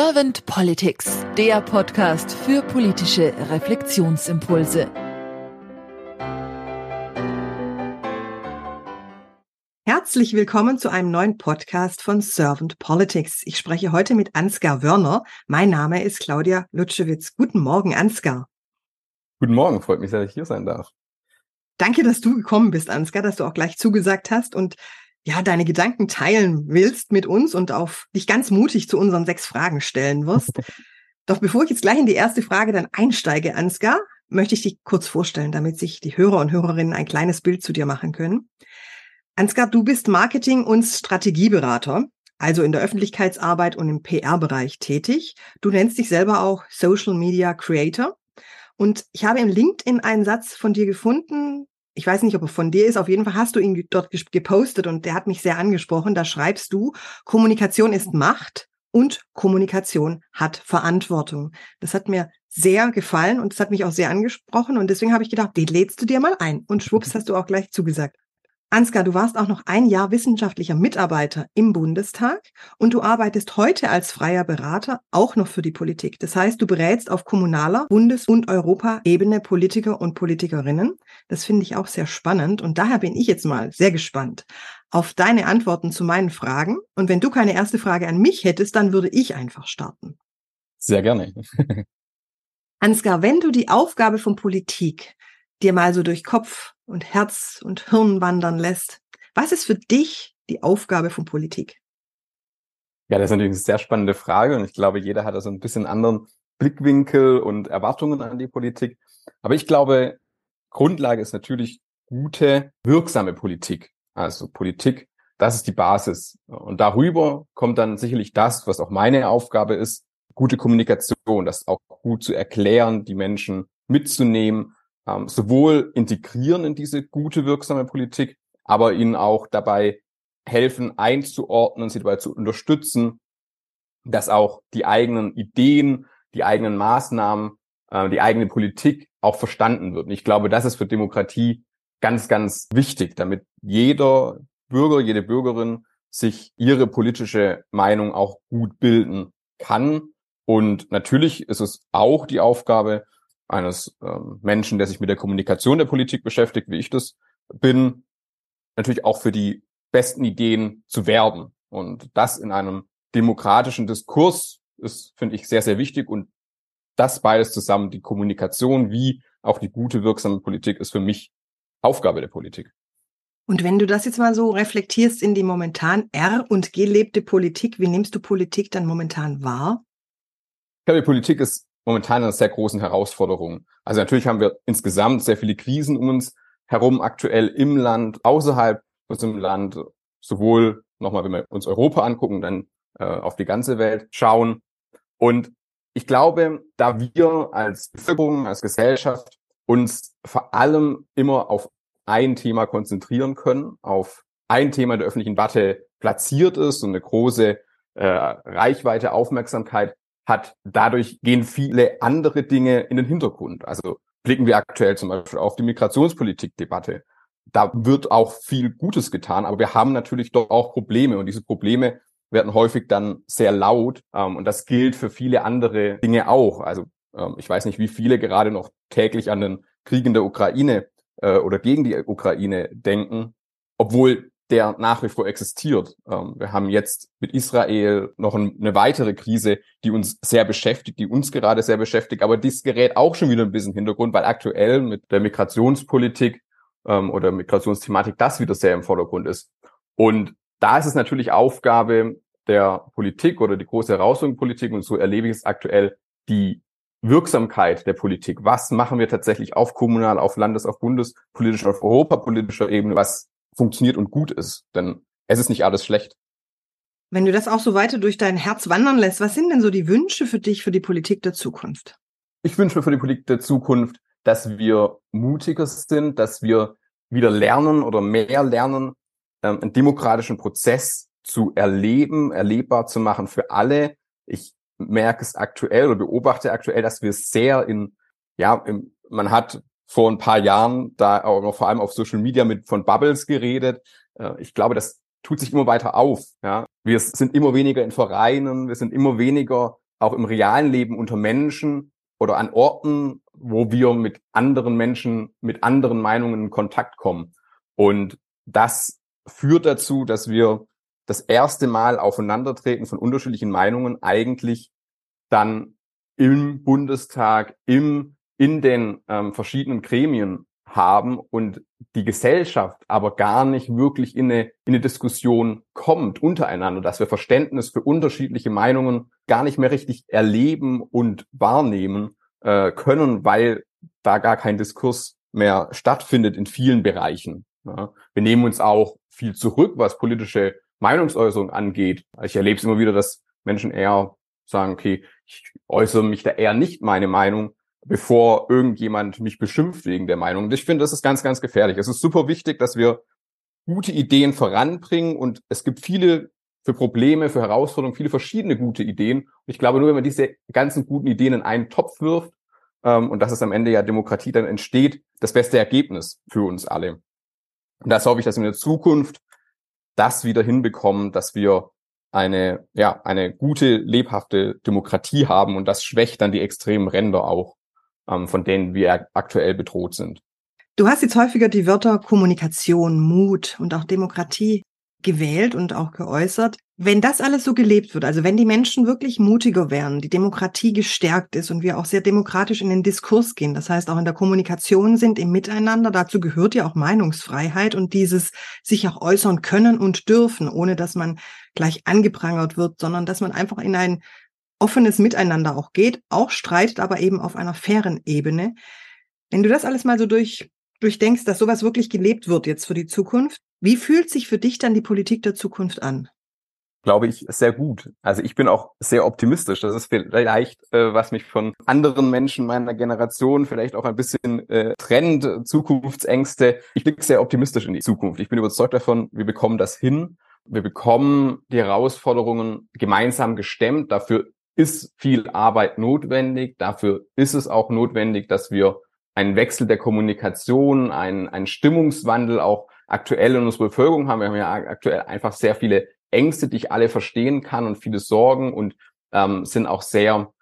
Servant Politics, der Podcast für politische Reflexionsimpulse. Herzlich willkommen zu einem neuen Podcast von Servant Politics. Ich spreche heute mit Ansgar Wörner. Mein Name ist Claudia Lutschewitz. Guten Morgen, Ansgar. Guten Morgen, freut mich, dass ich hier sein darf. Danke, dass du gekommen bist, Ansgar, dass du auch gleich zugesagt hast und ja, deine Gedanken teilen willst mit uns und auf dich ganz mutig zu unseren sechs Fragen stellen wirst. Doch bevor ich jetzt gleich in die erste Frage dann einsteige, Ansgar, möchte ich dich kurz vorstellen, damit sich die Hörer und Hörerinnen ein kleines Bild zu dir machen können. Ansgar, du bist Marketing- und Strategieberater, also in der Öffentlichkeitsarbeit und im PR-Bereich tätig. Du nennst dich selber auch Social Media Creator. Und ich habe im LinkedIn einen Satz von dir gefunden, ich weiß nicht, ob er von dir ist, auf jeden Fall hast du ihn dort gepostet und der hat mich sehr angesprochen. Da schreibst du, Kommunikation ist Macht und Kommunikation hat Verantwortung. Das hat mir sehr gefallen und das hat mich auch sehr angesprochen und deswegen habe ich gedacht, den lädst du dir mal ein und schwupps hast du auch gleich zugesagt. Ansgar, du warst auch noch ein Jahr wissenschaftlicher Mitarbeiter im Bundestag und du arbeitest heute als freier Berater auch noch für die Politik. Das heißt, du berätst auf kommunaler, Bundes- und Europaebene Politiker und Politikerinnen. Das finde ich auch sehr spannend und daher bin ich jetzt mal sehr gespannt auf deine Antworten zu meinen Fragen. Und wenn du keine erste Frage an mich hättest, dann würde ich einfach starten. Sehr gerne. Ansgar, wenn du die Aufgabe von Politik dir mal so durch Kopf und Herz und Hirn wandern lässt. Was ist für dich die Aufgabe von Politik? Ja, das ist natürlich eine sehr spannende Frage und ich glaube, jeder hat da so ein bisschen anderen Blickwinkel und Erwartungen an die Politik. Aber ich glaube, Grundlage ist natürlich gute, wirksame Politik. Also Politik, das ist die Basis. Und darüber kommt dann sicherlich das, was auch meine Aufgabe ist, gute Kommunikation, das auch gut zu erklären, die Menschen mitzunehmen ähm, sowohl integrieren in diese gute, wirksame Politik, aber ihnen auch dabei helfen, einzuordnen, sie dabei zu unterstützen, dass auch die eigenen Ideen, die eigenen Maßnahmen, äh, die eigene Politik auch verstanden wird. Und ich glaube, das ist für Demokratie ganz, ganz wichtig, damit jeder Bürger, jede Bürgerin sich ihre politische Meinung auch gut bilden kann. Und natürlich ist es auch die Aufgabe eines ähm, Menschen, der sich mit der Kommunikation der Politik beschäftigt, wie ich das bin, natürlich auch für die besten Ideen zu werben. Und das in einem demokratischen Diskurs ist, finde ich, sehr, sehr wichtig. Und das beides zusammen, die Kommunikation wie auch die gute, wirksame Politik, ist für mich Aufgabe der Politik. Und wenn du das jetzt mal so reflektierst in die momentan R- und gelebte Politik, wie nimmst du Politik dann momentan wahr? Ich glaube, die Politik ist momentan einer sehr großen Herausforderung. Also natürlich haben wir insgesamt sehr viele Krisen um uns herum aktuell im Land, außerhalb unserem Land, sowohl nochmal, wenn wir uns Europa angucken, dann äh, auf die ganze Welt schauen. Und ich glaube, da wir als Bevölkerung, als Gesellschaft uns vor allem immer auf ein Thema konzentrieren können, auf ein Thema der öffentlichen Debatte platziert ist und eine große äh, Reichweite, Aufmerksamkeit hat. Dadurch gehen viele andere Dinge in den Hintergrund. Also blicken wir aktuell zum Beispiel auf die Migrationspolitik-Debatte. Da wird auch viel Gutes getan, aber wir haben natürlich doch auch Probleme und diese Probleme werden häufig dann sehr laut ähm, und das gilt für viele andere Dinge auch. Also ähm, ich weiß nicht, wie viele gerade noch täglich an den Krieg in der Ukraine äh, oder gegen die Ukraine denken, obwohl der nach wie vor existiert. Ähm, wir haben jetzt mit Israel noch eine weitere Krise, die uns sehr beschäftigt, die uns gerade sehr beschäftigt, aber dies gerät auch schon wieder ein bisschen Hintergrund, weil aktuell mit der Migrationspolitik ähm, oder Migrationsthematik das wieder sehr im Vordergrund ist. Und da ist es natürlich Aufgabe der Politik oder die große Herausforderung der Politik, und so erlebe ich es aktuell, die Wirksamkeit der Politik. Was machen wir tatsächlich auf kommunal, auf Landes-, auf bundespolitischer, auf europapolitischer Ebene? Was funktioniert und gut ist. Denn es ist nicht alles schlecht. Wenn du das auch so weiter durch dein Herz wandern lässt, was sind denn so die Wünsche für dich für die Politik der Zukunft? Ich wünsche mir für die Politik der Zukunft, dass wir mutiger sind, dass wir wieder lernen oder mehr lernen, ähm, einen demokratischen Prozess zu erleben, erlebbar zu machen für alle. Ich merke es aktuell oder beobachte aktuell, dass wir sehr in, ja, im, man hat vor ein paar Jahren da auch vor allem auf Social Media mit von Bubbles geredet. Äh, ich glaube, das tut sich immer weiter auf. Ja, wir sind immer weniger in Vereinen, wir sind immer weniger auch im realen Leben unter Menschen oder an Orten, wo wir mit anderen Menschen, mit anderen Meinungen in Kontakt kommen. Und das führt dazu, dass wir das erste Mal Aufeinandertreten von unterschiedlichen Meinungen eigentlich dann im Bundestag, im, in den ähm, verschiedenen Gremien haben und die Gesellschaft aber gar nicht wirklich in eine, in eine Diskussion kommt untereinander, dass wir Verständnis für unterschiedliche Meinungen gar nicht mehr richtig erleben und wahrnehmen äh, können, weil da gar kein Diskurs mehr stattfindet in vielen Bereichen. Ja. Wir nehmen uns auch viel zurück, was politische Meinungsäußerung angeht. Ich erlebe es immer wieder, dass Menschen eher sagen, okay, ich äußere mich da eher nicht meine Meinung, bevor irgendjemand mich beschimpft wegen der Meinung. Und ich finde, das ist ganz, ganz gefährlich. Es ist super wichtig, dass wir gute Ideen voranbringen und es gibt viele für Probleme, für Herausforderungen, viele verschiedene gute Ideen. Und ich glaube, nur wenn man diese ganzen guten Ideen in einen Topf wirft, ähm, und dass es am Ende ja Demokratie dann entsteht, das beste Ergebnis für uns alle. Und das hoffe ich, dass wir in der Zukunft das wieder hinbekommen, dass wir eine, ja, eine gute, lebhafte Demokratie haben und das schwächt dann die extremen Ränder auch, von denen wir aktuell bedroht sind. Du hast jetzt häufiger die Wörter Kommunikation, Mut und auch Demokratie gewählt und auch geäußert. Wenn das alles so gelebt wird, also wenn die Menschen wirklich mutiger werden, die Demokratie gestärkt ist und wir auch sehr demokratisch in den Diskurs gehen, das heißt auch in der Kommunikation sind, im Miteinander, dazu gehört ja auch Meinungsfreiheit und dieses sich auch äußern können und dürfen, ohne dass man gleich angeprangert wird, sondern dass man einfach in ein offenes Miteinander auch geht, auch streitet, aber eben auf einer fairen Ebene. Wenn du das alles mal so durch, durchdenkst, dass sowas wirklich gelebt wird jetzt für die Zukunft, wie fühlt sich für dich dann die Politik der Zukunft an? Glaube ich sehr gut. Also ich bin auch sehr optimistisch. Das ist vielleicht, äh, was mich von anderen Menschen meiner Generation vielleicht auch ein bisschen äh, trennt, Zukunftsängste. Ich blicke sehr optimistisch in die Zukunft. Ich bin überzeugt davon, wir bekommen das hin. Wir bekommen die Herausforderungen gemeinsam gestemmt. Dafür ist viel Arbeit notwendig. Dafür ist es auch notwendig, dass wir einen Wechsel der Kommunikation, einen, einen Stimmungswandel auch aktuell in unserer Bevölkerung haben. Wir haben ja aktuell einfach sehr viele Ängste, die ich alle verstehen kann und viele Sorgen und ähm, sind auch sehr,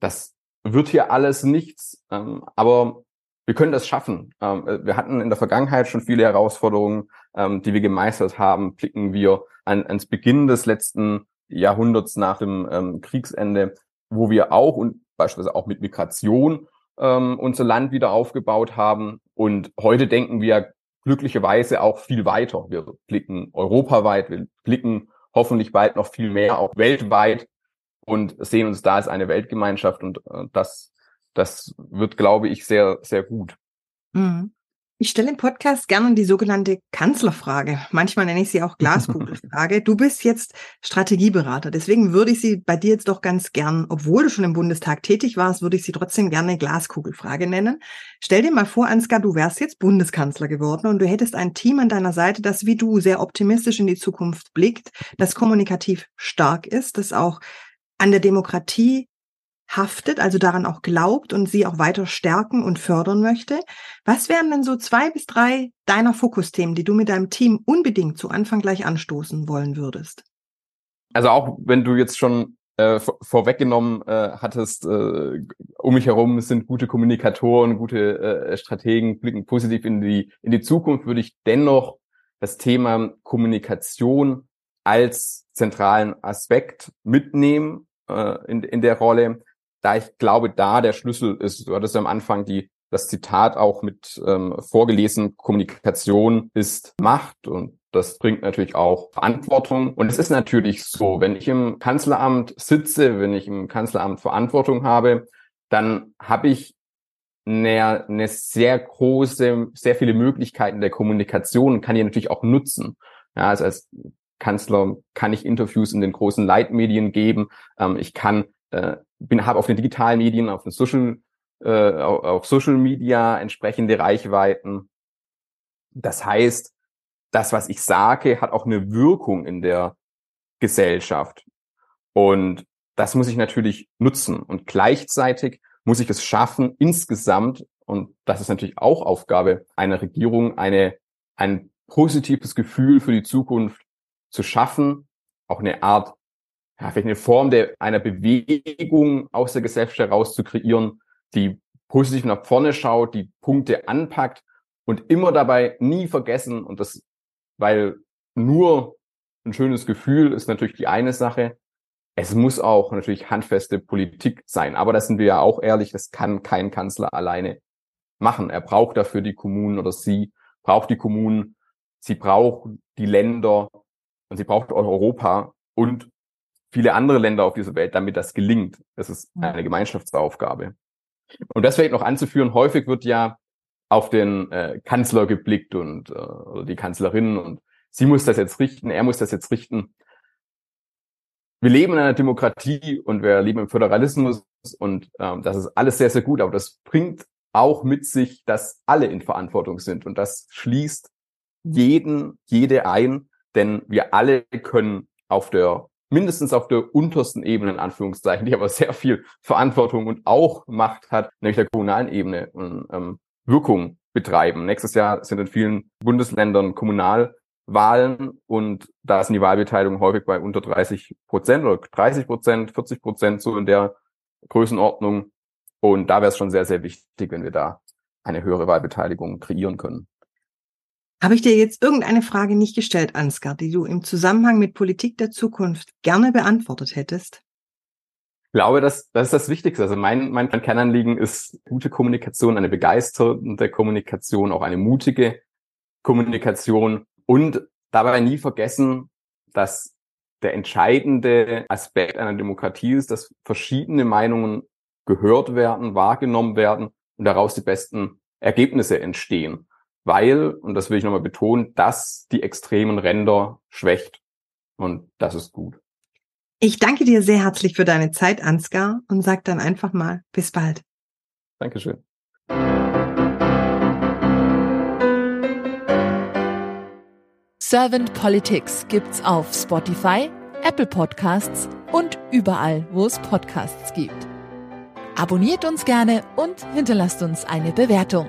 das wird hier alles nichts, ähm, aber wir können das schaffen. Ähm, wir hatten in der Vergangenheit schon viele Herausforderungen, ähm, die wir gemeistert haben. Blicken wir an, ans Beginn des letzten Jahrhunderts nach dem ähm, Kriegsende, wo wir auch und beispielsweise auch mit Migration ähm, unser Land wieder aufgebaut haben. Und heute denken wir glücklicherweise auch viel weiter. Wir blicken europaweit, wir blicken hoffentlich bald noch viel mehr auch weltweit und sehen uns da als eine Weltgemeinschaft und äh, das, das wird, glaube ich, sehr, sehr gut. Mhm. Ich stelle im Podcast gerne die sogenannte Kanzlerfrage. Manchmal nenne ich sie auch Glaskugelfrage. Du bist jetzt Strategieberater. Deswegen würde ich sie bei dir jetzt doch ganz gern, obwohl du schon im Bundestag tätig warst, würde ich sie trotzdem gerne Glaskugelfrage nennen. Stell dir mal vor, Ansgar, du wärst jetzt Bundeskanzler geworden und du hättest ein Team an deiner Seite, das wie du sehr optimistisch in die Zukunft blickt, das kommunikativ stark ist, das auch an der Demokratie haftet, also daran auch glaubt und sie auch weiter stärken und fördern möchte. Was wären denn so zwei bis drei deiner Fokusthemen, die du mit deinem Team unbedingt zu Anfang gleich anstoßen wollen würdest? Also auch wenn du jetzt schon äh, vorweggenommen äh, hattest, äh, um mich herum sind gute Kommunikatoren, gute äh, Strategen, blicken positiv in die, in die Zukunft, würde ich dennoch das Thema Kommunikation als zentralen Aspekt mitnehmen äh, in, in der Rolle da ich glaube, da der Schlüssel ist, du hattest am Anfang die, das Zitat auch mit ähm, vorgelesen, Kommunikation ist Macht und das bringt natürlich auch Verantwortung. Und es ist natürlich so, wenn ich im Kanzleramt sitze, wenn ich im Kanzleramt Verantwortung habe, dann habe ich eine, eine sehr große, sehr viele Möglichkeiten der Kommunikation kann die natürlich auch nutzen. Ja, also als Kanzler kann ich Interviews in den großen Leitmedien geben. Ähm, ich kann äh, bin habe auf den digitalen Medien, auf den Social, äh, auf Social Media entsprechende Reichweiten. Das heißt, das, was ich sage, hat auch eine Wirkung in der Gesellschaft. Und das muss ich natürlich nutzen. Und gleichzeitig muss ich es schaffen, insgesamt, und das ist natürlich auch Aufgabe einer Regierung, eine, ein positives Gefühl für die Zukunft zu schaffen, auch eine Art ja, vielleicht eine Form der, einer Bewegung aus der Gesellschaft heraus zu kreieren, die positiv nach vorne schaut, die Punkte anpackt und immer dabei nie vergessen und das, weil nur ein schönes Gefühl ist natürlich die eine Sache. Es muss auch natürlich handfeste Politik sein. Aber da sind wir ja auch ehrlich, das kann kein Kanzler alleine machen. Er braucht dafür die Kommunen oder sie braucht die Kommunen, sie braucht die Länder und sie braucht Europa und viele andere Länder auf dieser Welt, damit das gelingt. Das ist eine Gemeinschaftsaufgabe. Und das vielleicht noch anzuführen, häufig wird ja auf den äh, Kanzler geblickt und äh, oder die Kanzlerin und sie muss das jetzt richten, er muss das jetzt richten. Wir leben in einer Demokratie und wir leben im Föderalismus und ähm, das ist alles sehr, sehr gut, aber das bringt auch mit sich, dass alle in Verantwortung sind und das schließt jeden, jede ein, denn wir alle können auf der mindestens auf der untersten Ebene, in Anführungszeichen, die aber sehr viel Verantwortung und auch Macht hat, nämlich der kommunalen Ebene, ähm, Wirkung betreiben. Nächstes Jahr sind in vielen Bundesländern Kommunalwahlen und da ist die Wahlbeteiligung häufig bei unter 30 Prozent oder 30 Prozent, 40 Prozent, so in der Größenordnung. Und da wäre es schon sehr, sehr wichtig, wenn wir da eine höhere Wahlbeteiligung kreieren können. Habe ich dir jetzt irgendeine Frage nicht gestellt, Ansgar, die du im Zusammenhang mit Politik der Zukunft gerne beantwortet hättest? Ich glaube, das, das ist das Wichtigste. Also mein, mein Kernanliegen ist gute Kommunikation, eine begeisternde Kommunikation, auch eine mutige Kommunikation und dabei nie vergessen, dass der entscheidende Aspekt einer Demokratie ist, dass verschiedene Meinungen gehört werden, wahrgenommen werden und daraus die besten Ergebnisse entstehen weil, und das will ich nochmal betonen, das die extremen Ränder schwächt. Und das ist gut. Ich danke dir sehr herzlich für deine Zeit, Ansgar, und sag dann einfach mal bis bald. Dankeschön. Servant Politics gibt's auf Spotify, Apple Podcasts und überall, wo es Podcasts gibt. Abonniert uns gerne und hinterlasst uns eine Bewertung.